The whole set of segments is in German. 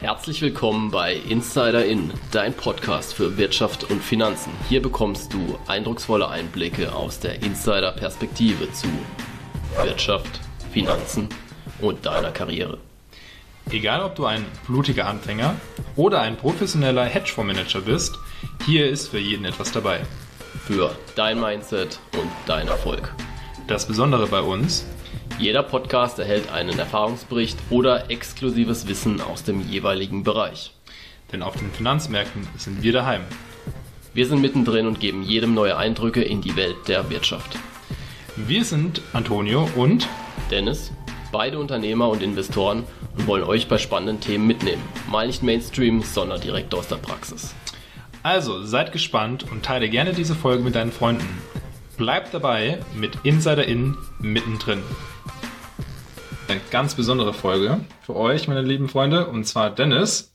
Herzlich willkommen bei Insider In, dein Podcast für Wirtschaft und Finanzen. Hier bekommst du eindrucksvolle Einblicke aus der Insider-Perspektive zu Wirtschaft, Finanzen und deiner Karriere. Egal ob du ein blutiger Anfänger oder ein professioneller Hedgefondsmanager bist, hier ist für jeden etwas dabei. Für dein Mindset und dein Erfolg. Das Besondere bei uns, jeder Podcast erhält einen Erfahrungsbericht oder exklusives Wissen aus dem jeweiligen Bereich. Denn auf den Finanzmärkten sind wir daheim. Wir sind mittendrin und geben jedem neue Eindrücke in die Welt der Wirtschaft. Wir sind Antonio und Dennis, beide Unternehmer und Investoren und wollen euch bei spannenden Themen mitnehmen. Mal nicht Mainstream, sondern direkt aus der Praxis. Also seid gespannt und teile gerne diese Folge mit deinen Freunden. Bleibt dabei mit Insider In mittendrin. Eine ganz besondere Folge für euch, meine lieben Freunde, und zwar Dennis.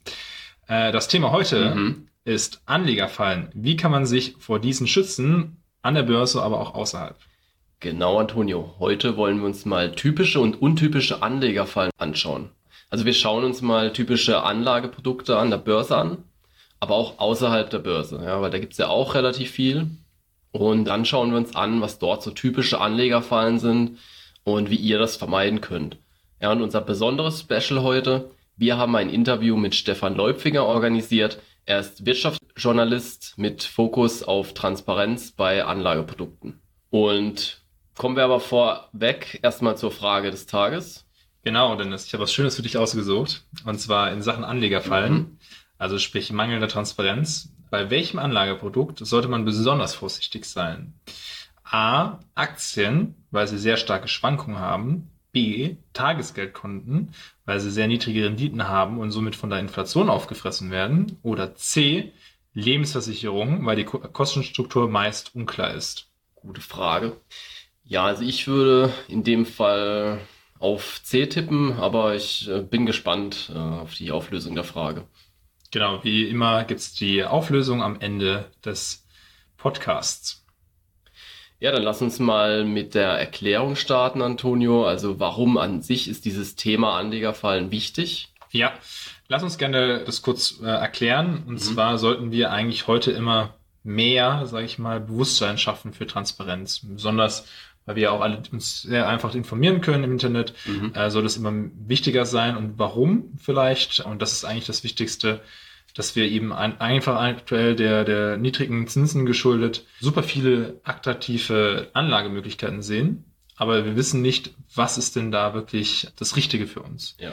Äh, das Thema heute mhm. ist Anlegerfallen. Wie kann man sich vor diesen schützen, an der Börse, aber auch außerhalb? Genau, Antonio. Heute wollen wir uns mal typische und untypische Anlegerfallen anschauen. Also wir schauen uns mal typische Anlageprodukte an der Börse an, aber auch außerhalb der Börse, ja, weil da gibt's ja auch relativ viel. Und dann schauen wir uns an, was dort so typische Anlegerfallen sind und wie ihr das vermeiden könnt. Ja, und unser besonderes Special heute, wir haben ein Interview mit Stefan Leupfinger organisiert. Er ist Wirtschaftsjournalist mit Fokus auf Transparenz bei Anlageprodukten. Und kommen wir aber vorweg erstmal zur Frage des Tages. Genau, Dennis, ich habe was Schönes für dich ausgesucht. Und zwar in Sachen Anlegerfallen, mhm. also sprich mangelnder Transparenz bei welchem Anlageprodukt sollte man besonders vorsichtig sein? A. Aktien, weil sie sehr starke Schwankungen haben. B. Tagesgeldkonten, weil sie sehr niedrige Renditen haben und somit von der Inflation aufgefressen werden. Oder C. Lebensversicherungen, weil die Kostenstruktur meist unklar ist. Gute Frage. Ja, also ich würde in dem Fall auf C tippen, aber ich äh, bin gespannt äh, auf die Auflösung der Frage. Genau, wie immer gibt es die Auflösung am Ende des Podcasts. Ja, dann lass uns mal mit der Erklärung starten, Antonio. Also warum an sich ist dieses Thema Anlegerfallen wichtig? Ja, lass uns gerne das kurz äh, erklären. Und mhm. zwar sollten wir eigentlich heute immer mehr, sage ich mal, Bewusstsein schaffen für Transparenz. Besonders weil wir auch alle uns sehr einfach informieren können im Internet, mhm. äh, soll das immer wichtiger sein und warum vielleicht. Und das ist eigentlich das Wichtigste, dass wir eben ein, einfach aktuell der, der niedrigen Zinsen geschuldet super viele attraktive Anlagemöglichkeiten sehen. Aber wir wissen nicht, was ist denn da wirklich das Richtige für uns. Ja.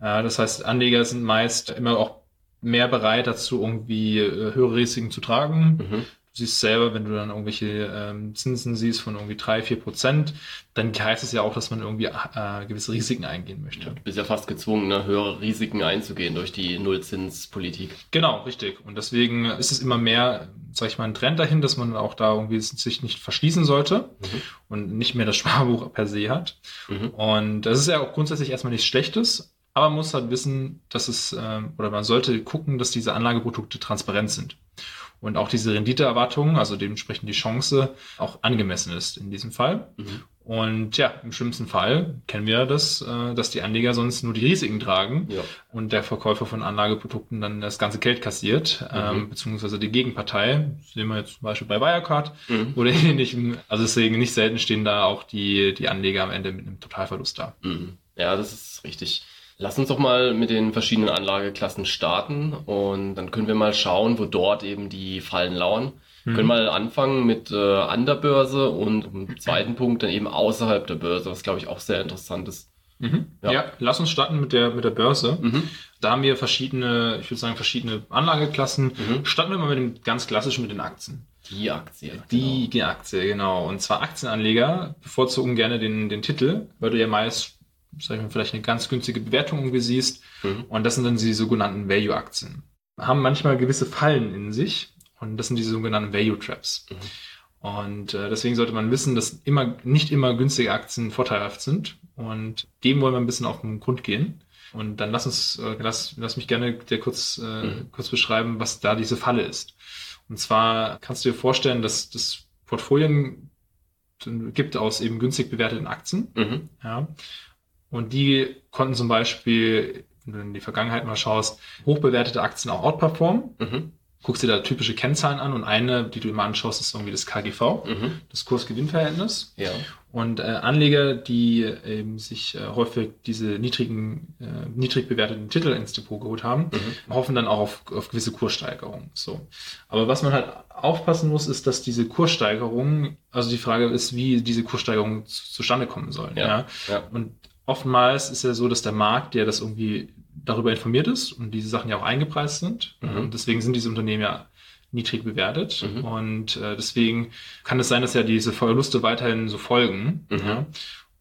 Äh, das heißt, Anleger sind meist immer auch mehr bereit dazu, irgendwie äh, höhere Risiken zu tragen. Mhm siehst selber, wenn du dann irgendwelche ähm, Zinsen siehst von irgendwie drei, vier Prozent, dann heißt es ja auch, dass man irgendwie äh, gewisse Risiken eingehen möchte. Ja, du bist ja fast gezwungen, ne, höhere Risiken einzugehen durch die Nullzinspolitik. Genau, richtig. Und deswegen ist es immer mehr, sag ich mal, ein Trend dahin, dass man auch da irgendwie sich nicht verschließen sollte mhm. und nicht mehr das Sparbuch per se hat. Mhm. Und das ist ja auch grundsätzlich erstmal nichts Schlechtes, aber man muss halt wissen, dass es, ähm, oder man sollte gucken, dass diese Anlageprodukte transparent sind und auch diese Renditeerwartung, also dementsprechend die Chance, auch angemessen ist in diesem Fall. Mhm. Und ja, im schlimmsten Fall kennen wir das, äh, dass die Anleger sonst nur die Risiken tragen ja. und der Verkäufer von Anlageprodukten dann das ganze Geld kassiert, mhm. ähm, beziehungsweise die Gegenpartei, sehen wir jetzt zum Beispiel bei Wirecard mhm. oder ähnlichem. Also deswegen nicht selten stehen da auch die, die Anleger am Ende mit einem Totalverlust da. Mhm. Ja, das ist richtig. Lass uns doch mal mit den verschiedenen Anlageklassen starten und dann können wir mal schauen, wo dort eben die Fallen lauern. Mhm. Können mal anfangen mit äh, an der Börse und im zweiten Punkt dann eben außerhalb der Börse, was glaube ich auch sehr interessant ist. Mhm. Ja. ja. lass uns starten mit der, mit der Börse. Mhm. Da haben wir verschiedene, ich würde sagen, verschiedene Anlageklassen. Mhm. Starten wir mal mit dem ganz klassischen mit den Aktien. Die Aktie. Die, genau. die Aktie, genau. Und zwar Aktienanleger bevorzugen gerne den, den Titel, weil du ja meist sag ich mal, vielleicht eine ganz günstige Bewertung irgendwie siehst. Mhm. Und das sind dann die sogenannten Value-Aktien. Haben manchmal gewisse Fallen in sich und das sind die sogenannten Value-Traps. Mhm. Und äh, deswegen sollte man wissen, dass immer nicht immer günstige Aktien vorteilhaft sind. Und dem wollen wir ein bisschen auf den Grund gehen. Und dann lass uns, äh, lass, lass mich gerne dir kurz, äh, mhm. kurz beschreiben, was da diese Falle ist. Und zwar kannst du dir vorstellen, dass das Portfolien gibt aus eben günstig bewerteten Aktien. Mhm. Ja. Und die konnten zum Beispiel wenn du in die Vergangenheit mal schaust, hochbewertete Aktien auch outperformen. Mhm guckst dir da typische Kennzahlen an und eine, die du immer anschaust, ist irgendwie das KGV, mhm. das Kurs-Gewinn-Verhältnis. Ja. Und äh, Anleger, die eben sich äh, häufig diese niedrigen, äh, niedrig bewerteten Titel ins Depot geholt haben, mhm. hoffen dann auch auf, auf gewisse Kurssteigerungen. So. Aber was man halt aufpassen muss, ist, dass diese Kurssteigerungen, also die Frage ist, wie diese Kurssteigerungen zu, zustande kommen sollen. Ja. ja. ja. Und oftmals ist ja so, dass der Markt, der das irgendwie darüber informiert ist und diese Sachen ja auch eingepreist sind. Mhm. Und deswegen sind diese Unternehmen ja niedrig bewertet. Mhm. Und äh, deswegen kann es sein, dass ja diese Verluste weiterhin so folgen. Mhm. Ja?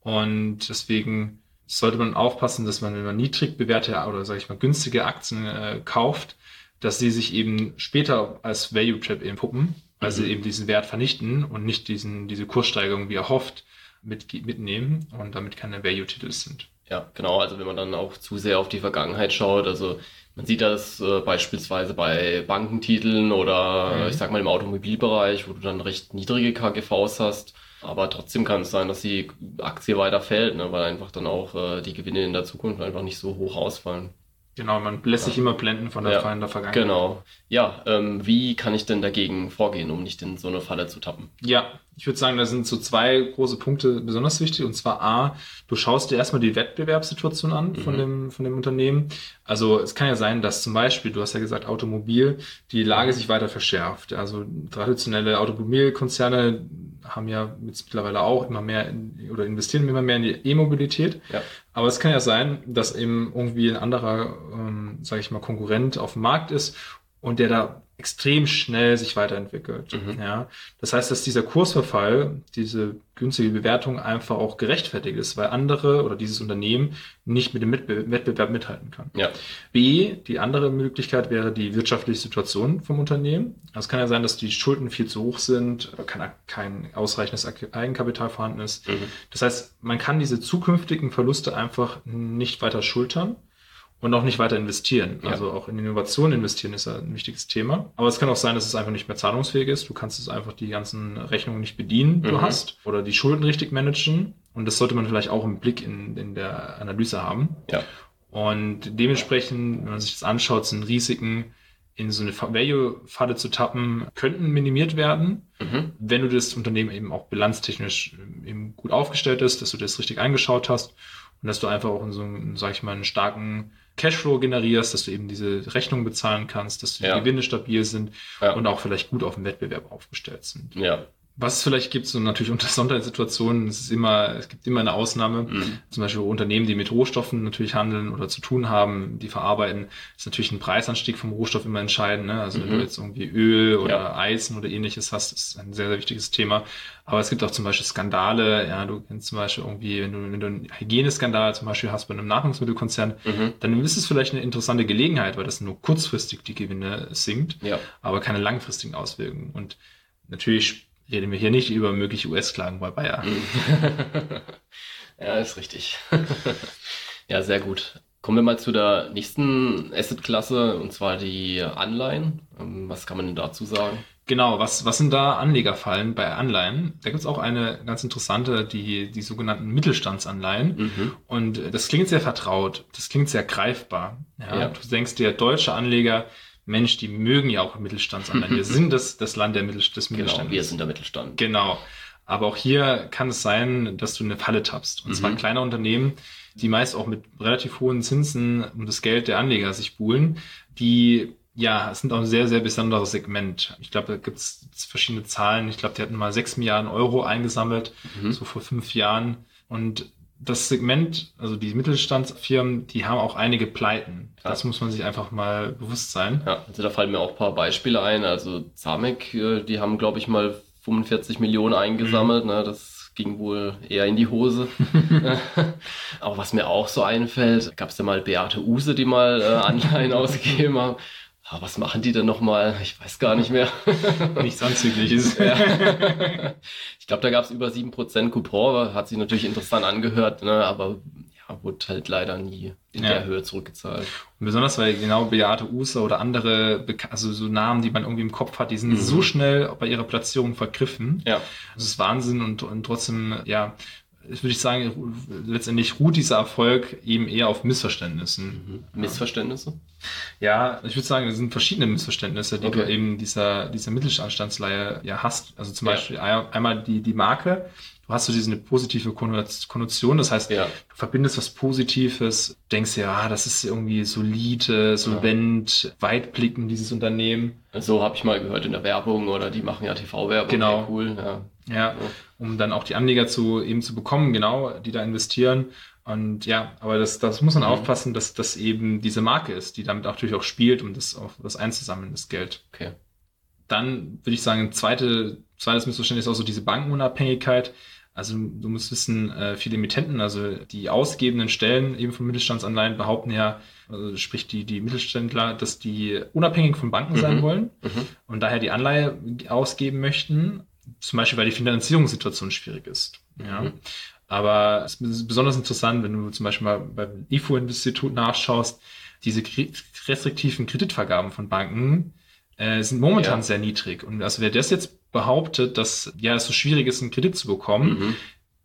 Und deswegen sollte man aufpassen, dass man, wenn man niedrig bewertete oder sage ich mal günstige Aktien äh, kauft, dass sie sich eben später als Value Trap eben puppen, weil sie mhm. eben diesen Wert vernichten und nicht diesen, diese Kurssteigerung wie erhofft mit, mitnehmen und damit keine Value-Titel sind. Ja, genau. Also wenn man dann auch zu sehr auf die Vergangenheit schaut, also man sieht das äh, beispielsweise bei Bankentiteln oder mhm. ich sag mal im Automobilbereich, wo du dann recht niedrige KGVs hast. Aber trotzdem kann es sein, dass die Aktie weiter fällt, ne, weil einfach dann auch äh, die Gewinne in der Zukunft einfach nicht so hoch ausfallen. Genau, man lässt sich immer blenden von der, ja, der Vergangenheit. Genau. Ja, ähm, wie kann ich denn dagegen vorgehen, um nicht in so eine Falle zu tappen? Ja, ich würde sagen, da sind so zwei große Punkte besonders wichtig. Und zwar A, du schaust dir erstmal die Wettbewerbssituation an von, mhm. dem, von dem Unternehmen. Also es kann ja sein, dass zum Beispiel, du hast ja gesagt, Automobil, die Lage sich weiter verschärft. Also traditionelle Automobilkonzerne haben ja mittlerweile auch immer mehr in, oder investieren immer mehr in die E-Mobilität. Ja. Aber es kann ja sein, dass eben irgendwie ein anderer, ähm, sage ich mal, Konkurrent auf dem Markt ist und der da extrem schnell sich weiterentwickelt. Mhm. Ja, das heißt, dass dieser Kursverfall, diese günstige Bewertung einfach auch gerechtfertigt ist, weil andere oder dieses Unternehmen nicht mit dem Wettbewerb mithalten kann. Ja. B, die andere Möglichkeit wäre die wirtschaftliche Situation vom Unternehmen. Also es kann ja sein, dass die Schulden viel zu hoch sind, kein, kein ausreichendes Eigenkapital vorhanden ist. Mhm. Das heißt, man kann diese zukünftigen Verluste einfach nicht weiter schultern und auch nicht weiter investieren. Ja. Also auch in Innovation investieren ist ein wichtiges Thema. Aber es kann auch sein, dass es einfach nicht mehr zahlungsfähig ist. Du kannst es einfach die ganzen Rechnungen nicht bedienen, die mhm. du hast, oder die Schulden richtig managen. Und das sollte man vielleicht auch im Blick in, in der Analyse haben. Ja. Und dementsprechend, wenn man sich das anschaut, sind Risiken, in so eine Value-Falle zu tappen, könnten minimiert werden, mhm. wenn du das Unternehmen eben auch bilanztechnisch eben gut aufgestellt ist, dass du das richtig eingeschaut hast und dass du einfach auch in so einem, sag ich mal, einen starken Cashflow generierst, dass du eben diese Rechnung bezahlen kannst, dass die ja. Gewinne stabil sind ja. und auch vielleicht gut auf dem Wettbewerb aufgestellt sind. Ja. Was es vielleicht gibt, so natürlich unter Sondersituationen, es ist immer, es gibt immer eine Ausnahme. Mhm. Zum Beispiel Unternehmen, die mit Rohstoffen natürlich handeln oder zu tun haben, die verarbeiten, ist natürlich ein Preisanstieg vom Rohstoff immer entscheidend. Ne? Also mhm. wenn du mhm. jetzt irgendwie Öl oder ja. Eisen oder ähnliches hast, ist ein sehr, sehr wichtiges Thema. Aber es gibt auch zum Beispiel Skandale, ja, du kennst zum Beispiel irgendwie, wenn du, wenn du einen Hygieneskandal zum Beispiel hast bei einem Nahrungsmittelkonzern, mhm. dann ist es vielleicht eine interessante Gelegenheit, weil das nur kurzfristig die Gewinne sinkt, ja. aber keine langfristigen Auswirkungen. Und natürlich reden wir hier nicht über mögliche US-Klagen bei Bayer. ja, ist richtig. ja, sehr gut. Kommen wir mal zu der nächsten Asset-Klasse, und zwar die Anleihen. Ähm, was kann man denn dazu sagen? Genau, was, was sind da Anlegerfallen bei Anleihen? Da gibt's auch eine ganz interessante, die, die sogenannten Mittelstandsanleihen. Mhm. Und das klingt sehr vertraut, das klingt sehr greifbar. Ja, ja. Du denkst dir, deutsche Anleger, Mensch, die mögen ja auch Mittelstandsanleihen. Wir sind das, das Land der Mittel, des Mittelstands. Genau, wir sind der Mittelstand. Genau. Aber auch hier kann es sein, dass du eine Falle tappst. Und mhm. zwar kleine Unternehmen, die meist auch mit relativ hohen Zinsen um das Geld der Anleger sich buhlen, die ja, es sind auch ein sehr, sehr besonderes Segment. Ich glaube, da gibt es verschiedene Zahlen. Ich glaube, die hatten mal sechs Milliarden Euro eingesammelt, mhm. so vor fünf Jahren. Und das Segment, also die Mittelstandsfirmen, die haben auch einige Pleiten. Ja. Das muss man sich einfach mal bewusst sein. Ja, also da fallen mir auch ein paar Beispiele ein. Also Zamek, äh, die haben, glaube ich, mal 45 Millionen eingesammelt. Mhm. Ne? Das ging wohl eher in die Hose. Aber was mir auch so einfällt, gab es ja mal Beate Use, die mal äh, Anleihen ausgegeben haben. Aber was machen die denn nochmal? Ich weiß gar nicht mehr. Nichts Anzügliches. Ja. Ich glaube, da gab es über 7% Coupon, hat sich natürlich interessant angehört, ne? aber ja, wurde halt leider nie in ja. der Höhe zurückgezahlt. Und besonders, weil genau Beate User oder andere, also so Namen, die man irgendwie im Kopf hat, die sind mhm. so schnell bei ihrer Platzierung vergriffen. Ja. Das ist Wahnsinn und, und trotzdem, ja, würde ich sagen, letztendlich ruht dieser Erfolg eben eher auf Missverständnissen. Mhm. Missverständnisse? Ja, ich würde sagen, es sind verschiedene Missverständnisse, die Okay. du eben dieser, dieser Mittelstandsleihe ja hast. Also zum Ja. Beispiel ein- einmal die, die Marke. Du hast so diese positive Konno- Konnotation, das heißt, Ja. du verbindest was Positives, denkst ja, ah, das ist irgendwie solide, solvent, weitblickend, dieses Unternehmen. So habe ich mal gehört in der Werbung oder die machen ja TV-Werbung. Genau. Okay, cool, ja. Ja, um dann auch die Anleger zu eben zu bekommen, genau, die da investieren. Und ja, aber das, das muss man Mhm. aufpassen, dass das eben diese Marke ist, die damit natürlich auch spielt, um das auch das einzusammeln, das Geld. Okay. Dann würde ich sagen, zweite, zweites Missverständnis ist auch so diese Bankenunabhängigkeit. Also du musst wissen, äh, viele Emittenten, also die ausgebenden Stellen eben von Mittelstandsanleihen behaupten ja, also sprich die, die Mittelständler, dass die unabhängig von Banken sein Mhm. wollen Mhm. und daher die Anleihe ausgeben möchten, zum Beispiel weil die Finanzierungssituation schwierig ist. Ja. Mhm. Aber es ist besonders interessant, wenn du zum Beispiel mal beim IFO-Institut nachschaust, diese restriktiven Kreditvergaben von Banken äh, sind momentan Ja. sehr niedrig. Und also wer das jetzt behauptet, dass ja es so schwierig ist, einen Kredit zu bekommen, Mhm.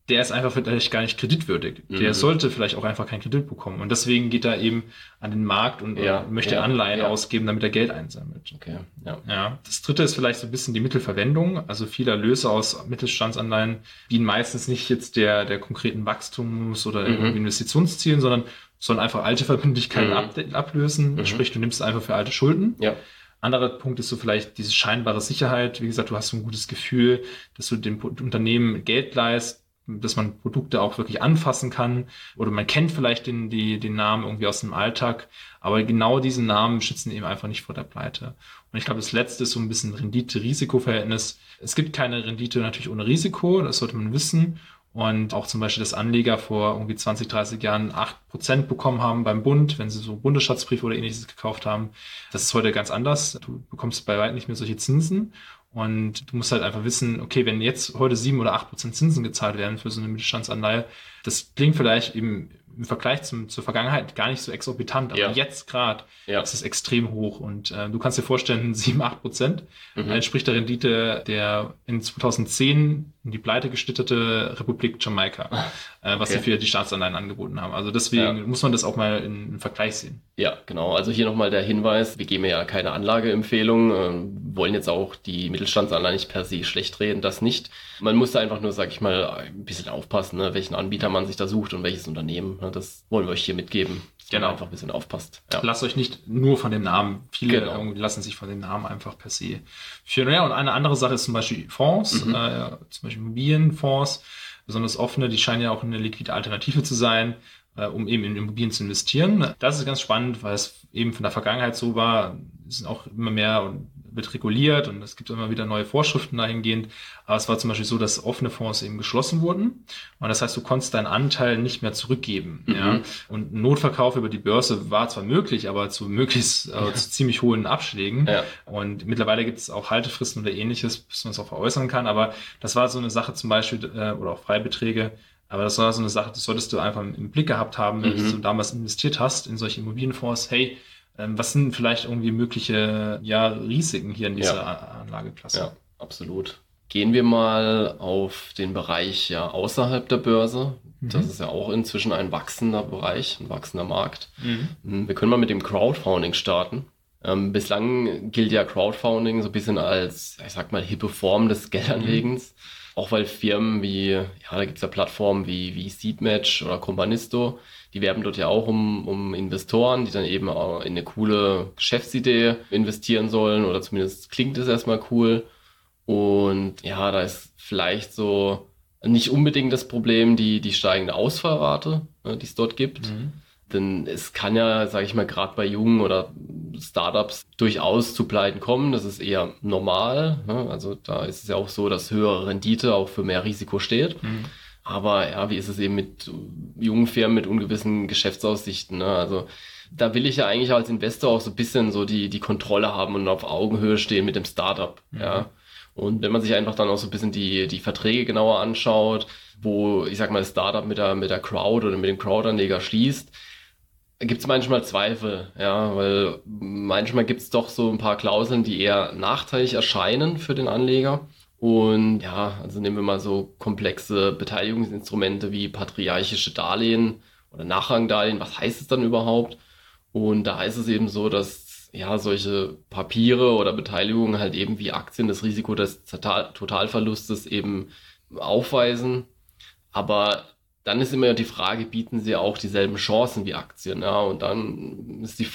der ist einfach vielleicht gar nicht kreditwürdig. Mhm. Der sollte vielleicht auch einfach keinen Kredit bekommen. Und deswegen geht er eben an den Markt und Ja, möchte ja, Anleihen ausgeben, damit er Geld einsammelt. Okay, ja. Ja, das dritte ist vielleicht so ein bisschen die Mittelverwendung. Also viele Erlöse aus Mittelstandsanleihen dienen meistens nicht jetzt der, der konkreten Wachstums- oder Mhm. Investitionszielen, sondern sollen einfach alte Verbindlichkeiten Mhm. ab, ablösen. Mhm. Sprich, du nimmst es einfach für alte Schulden. Ja. Anderer Punkt ist so vielleicht diese scheinbare Sicherheit. Wie gesagt, du hast so ein gutes Gefühl, dass du dem Unternehmen Geld leist, dass man Produkte auch wirklich anfassen kann. Oder man kennt vielleicht den, die, den Namen irgendwie aus dem Alltag. Aber genau diese Namen schützen eben einfach nicht vor der Pleite. Und ich glaube, das letzte ist so ein bisschen Rendite-Risiko-Verhältnis. Es gibt keine Rendite natürlich ohne Risiko, das sollte man wissen. Und auch zum Beispiel, dass Anleger vor irgendwie 20, 30 Jahren 8% bekommen haben beim Bund, wenn sie so Bundesschatzbriefe oder ähnliches gekauft haben. Das ist heute ganz anders. Du bekommst bei weitem nicht mehr solche Zinsen. Und du musst halt einfach wissen, okay, wenn jetzt heute 7 oder 8% Zinsen gezahlt werden für so eine Mittelstandsanleihe, das klingt vielleicht im, im Vergleich zum, zur Vergangenheit gar nicht so exorbitant, aber Ja. jetzt gerade Ja. ist es extrem hoch. Und äh, du kannst dir vorstellen, 7, 8 Prozent Mhm. entspricht der Rendite der in 2010 in die pleite gestittete Republik Jamaika, äh, was Okay. sie für die Staatsanleihen angeboten haben. Also deswegen Ja. muss man das auch mal in, im Vergleich sehen. Ja, genau. Also hier nochmal der Hinweis, wir geben ja keine Anlageempfehlung, ähm, wollen jetzt auch die Mittelstandsanleihen nicht per se schlecht reden, das nicht. Man muss da einfach nur, sag ich mal, ein bisschen aufpassen, ne, welchen Anbieter man sich da sucht und welches Unternehmen. Ne, das wollen wir euch hier mitgeben, Genau. einfach ein bisschen aufpasst. Ja. Lasst euch nicht nur von dem Namen, viele Genau. irgendwie lassen sich von dem Namen einfach per se führen. Ja, und eine andere Sache ist zum Beispiel Fonds, Mhm. äh, zum Beispiel Immobilienfonds, besonders offene, die scheinen ja auch eine liquide Alternative zu sein, äh, um eben in Immobilien zu investieren. Das ist ganz spannend, weil es eben von der Vergangenheit so war, sind auch immer mehr und wird reguliert und es gibt immer wieder neue Vorschriften dahingehend. Aber es war zum Beispiel so, dass offene Fonds eben geschlossen wurden. Und das heißt, du konntest deinen Anteil nicht mehr zurückgeben. Mhm. Ja? Und ein Notverkauf über die Börse war zwar möglich, aber zu möglichst äh, zu ziemlich hohen Abschlägen. Ja. Und mittlerweile gibt es auch Haltefristen oder ähnliches, bis man es auch veräußern kann. Aber das war so eine Sache zum Beispiel, äh, oder auch Freibeträge. Aber das war so eine Sache, das solltest du einfach im Blick gehabt haben, wenn Mhm. du damals investiert hast in solche Immobilienfonds. Hey, was sind vielleicht irgendwie mögliche ja, Risiken hier in dieser Ja. Anlageklasse? Ja, absolut. Gehen wir mal auf den Bereich ja außerhalb der Börse. Das Mhm. ist ja auch inzwischen ein wachsender Bereich, ein wachsender Markt. Mhm. Hm, Wir können mal mit dem Crowdfunding starten. Ähm, bislang gilt ja Crowdfunding so ein bisschen als, ich sag mal, hippe Form des Geldanlegens. Auch weil Firmen wie, ja, da gibt's ja Plattformen wie, wie Seedmatch oder Companisto, die werben dort ja auch um, um Investoren, die dann eben auch in eine coole Geschäftsidee investieren sollen oder zumindest klingt es erstmal cool. Und ja, da ist vielleicht so nicht unbedingt das Problem die, die steigende Ausfallrate, ne, die es dort gibt. Mhm. Denn es kann ja, sage ich mal, gerade bei jungen oder Startups durchaus zu Pleiten kommen. Das ist eher normal. Ne? Also da ist es ja auch so, dass höhere Rendite auch für mehr Risiko steht. Mhm. Aber ja, wie ist es eben mit jungen Firmen mit ungewissen Geschäftsaussichten? Ne? Also da will ich ja eigentlich als Investor auch so ein bisschen so die, die Kontrolle haben und auf Augenhöhe stehen mit dem Startup. Mhm. Ja. Und wenn man sich einfach dann auch so ein bisschen die, die Verträge genauer anschaut, wo, ich sag mal, das Startup mit der, mit der Crowd oder mit dem Crowdanleger schließt, gibt es manchmal Zweifel, ja, weil manchmal gibt es doch so ein paar Klauseln, die eher nachteilig erscheinen für den Anleger. Und ja, also nehmen wir mal so komplexe Beteiligungsinstrumente wie patriarchische Darlehen oder Nachrangdarlehen. Was heißt es dann überhaupt? Und da heißt es eben so, dass ja solche Papiere oder Beteiligungen halt eben wie Aktien das Risiko des Totalverlustes eben aufweisen. Aber dann ist immer die Frage, bieten sie auch dieselben Chancen wie Aktien? Ja, und dann ist die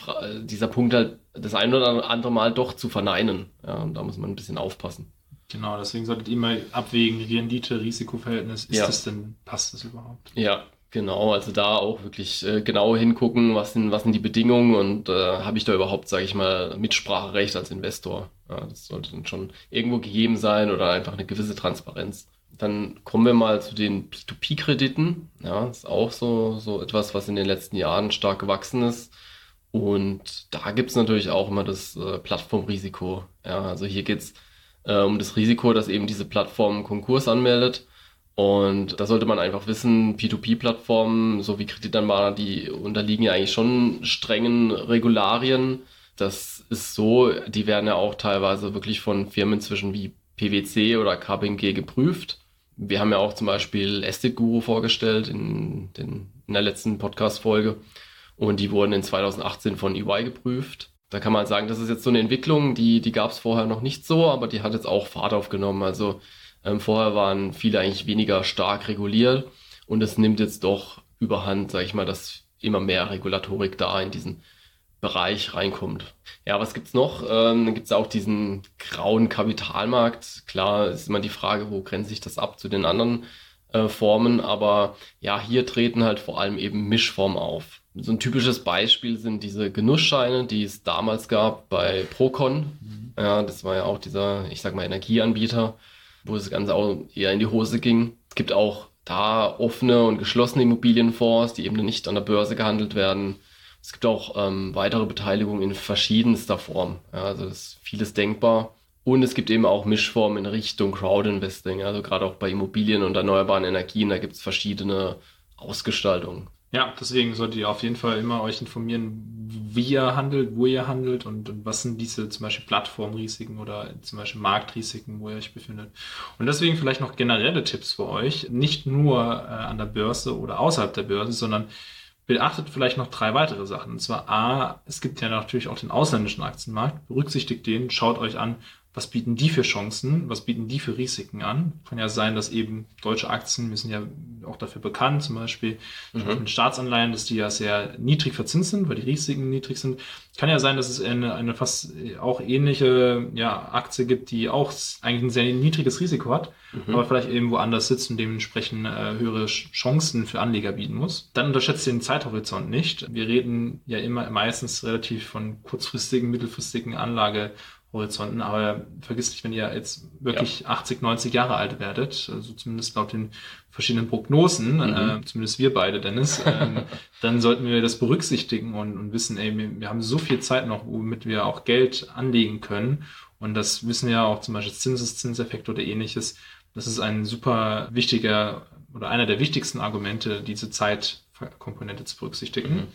dieser Punkt halt das ein oder andere Mal doch zu verneinen. Ja, und da muss man ein bisschen aufpassen. Genau, deswegen solltet ihr mal abwägen, Rendite, Risikoverhältnis, ist ja. das denn, passt das überhaupt? Ja, genau, also da auch wirklich äh, genau hingucken, was sind, was sind die Bedingungen und äh, habe ich da überhaupt, sage ich mal, Mitspracherecht als Investor. Ja, das sollte dann schon irgendwo gegeben sein oder einfach eine gewisse Transparenz. Dann kommen wir mal zu den P2P-Krediten. Ja, das ist auch so, so etwas, was in den letzten Jahren stark gewachsen ist. Und da gibt es natürlich auch immer das äh, Plattformrisiko. Ja, also hier geht es äh, um das Risiko, dass eben diese Plattform Konkurs anmeldet. Und da sollte man einfach wissen, P2P-Plattformen sowie Kreditanbahner, die unterliegen ja eigentlich schon strengen Regularien. Das ist so, die werden ja auch teilweise wirklich von Firmen zwischen wie PwC oder KPMG geprüft. Wir haben ja auch zum Beispiel Estate Guru vorgestellt in, den, in der letzten Podcast-Folge. Und die wurden in 2018 von EY geprüft. Da kann man sagen, das ist jetzt so eine Entwicklung, die, die gab es vorher noch nicht so, aber die hat jetzt auch Fahrt aufgenommen. Also ähm, vorher waren viele eigentlich weniger stark reguliert und es nimmt jetzt doch überhand, sage ich mal, dass immer mehr Regulatorik da in diesen Bereich reinkommt. Ja, was gibt's noch? Ähm, dann gibt's auch diesen grauen Kapitalmarkt. Klar ist immer die Frage, wo grenzt sich das ab zu den anderen äh, Formen, aber ja, hier treten halt vor allem eben Mischformen auf. So ein typisches Beispiel sind diese Genussscheine, die es damals gab bei Procon. Mhm. Ja, das war ja auch dieser, ich sag mal, Energieanbieter, wo das Ganze auch eher in die Hose ging. Es gibt auch da offene und geschlossene Immobilienfonds, die eben nicht an der Börse gehandelt werden. Es gibt auch ähm, weitere Beteiligungen in verschiedenster Form. Ja, also ist vieles denkbar. Und es gibt eben auch Mischformen in Richtung Crowdinvesting. Also gerade auch bei Immobilien und erneuerbaren Energien, da gibt es verschiedene Ausgestaltungen. Ja, deswegen solltet ihr auf jeden Fall immer euch informieren, wie ihr handelt, wo ihr handelt und, und was sind diese zum Beispiel Plattformrisiken oder zum Beispiel Marktrisiken, wo ihr euch befindet. Und deswegen vielleicht noch generelle Tipps für euch, nicht nur äh, an der Börse oder außerhalb der Börse, sondern beachtet vielleicht noch drei weitere Sachen. Und zwar A, es gibt ja natürlich auch den ausländischen Aktienmarkt. Berücksichtigt den, schaut euch an, was bieten die für Chancen, was bieten die für Risiken an. Kann ja sein, dass eben deutsche Aktien, wir sind ja auch dafür bekannt, zum Beispiel mhm. mit Staatsanleihen, dass die ja sehr niedrig verzinst sind, weil die Risiken niedrig sind. Kann ja sein, dass es eine, eine fast auch ähnliche ja, Aktie gibt, die auch eigentlich ein sehr niedriges Risiko hat, mhm. aber vielleicht eben woanders sitzt und dementsprechend äh, höhere Chancen für Anleger bieten muss. Dann unterschätzt den Zeithorizont nicht. Wir reden ja immer meistens relativ von kurzfristigen, mittelfristigen Anlage Horizonten. Aber vergiss nicht, wenn ihr jetzt wirklich ja. 80, 90 Jahre alt werdet, also zumindest laut den verschiedenen Prognosen, mhm. äh, zumindest wir beide, Dennis, äh, dann sollten wir das berücksichtigen und, und wissen, ey, wir, wir, haben so viel Zeit noch, womit wir auch Geld anlegen können. Und das wissen ja auch zum Beispiel Zinseszinseffekt oder ähnliches. Das ist ein super wichtiger oder einer der wichtigsten Argumente, diese Zeitkomponente zu berücksichtigen. Mhm.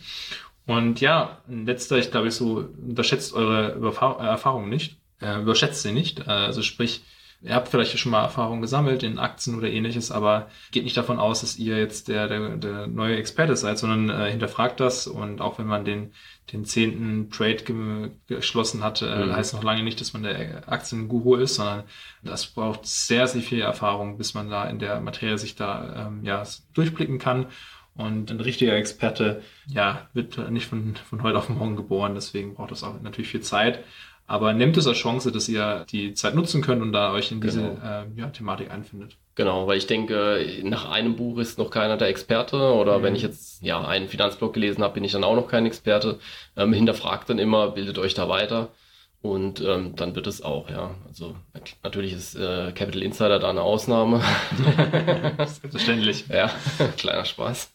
Und ja, ein letzter, ich glaube, ich so, unterschätzt eure äh, Erfahrungen nicht, äh, überschätzt sie nicht. Äh, also sprich, ihr habt vielleicht schon mal Erfahrungen gesammelt in Aktien oder ähnliches, aber geht nicht davon aus, dass ihr jetzt der, der, der neue Experte seid, sondern äh, hinterfragt das und auch wenn man den, den zehnten Trade geschlossen hat, äh, mhm. heißt noch lange nicht, dass man der Aktienguru ist, sondern das braucht sehr, sehr viel Erfahrung, bis man da in der Materie sich da ähm, ja, durchblicken kann. Und ein richtiger Experte, ja, wird nicht von, von heute auf morgen geboren, deswegen braucht das auch natürlich viel Zeit. Aber nehmt es als Chance, dass ihr die Zeit nutzen könnt und da euch in diese genau. äh, ja, Thematik einfindet. Genau, weil ich denke, nach einem Buch ist noch keiner der Experte oder mhm. wenn ich jetzt ja einen Finanzblog gelesen habe, bin ich dann auch noch kein Experte. Ähm, hinterfragt dann immer, bildet euch da weiter. Und ähm, dann wird es auch, ja. Also natürlich ist äh, Capital Insider da eine Ausnahme. Selbstverständlich. ja, kleiner Spaß.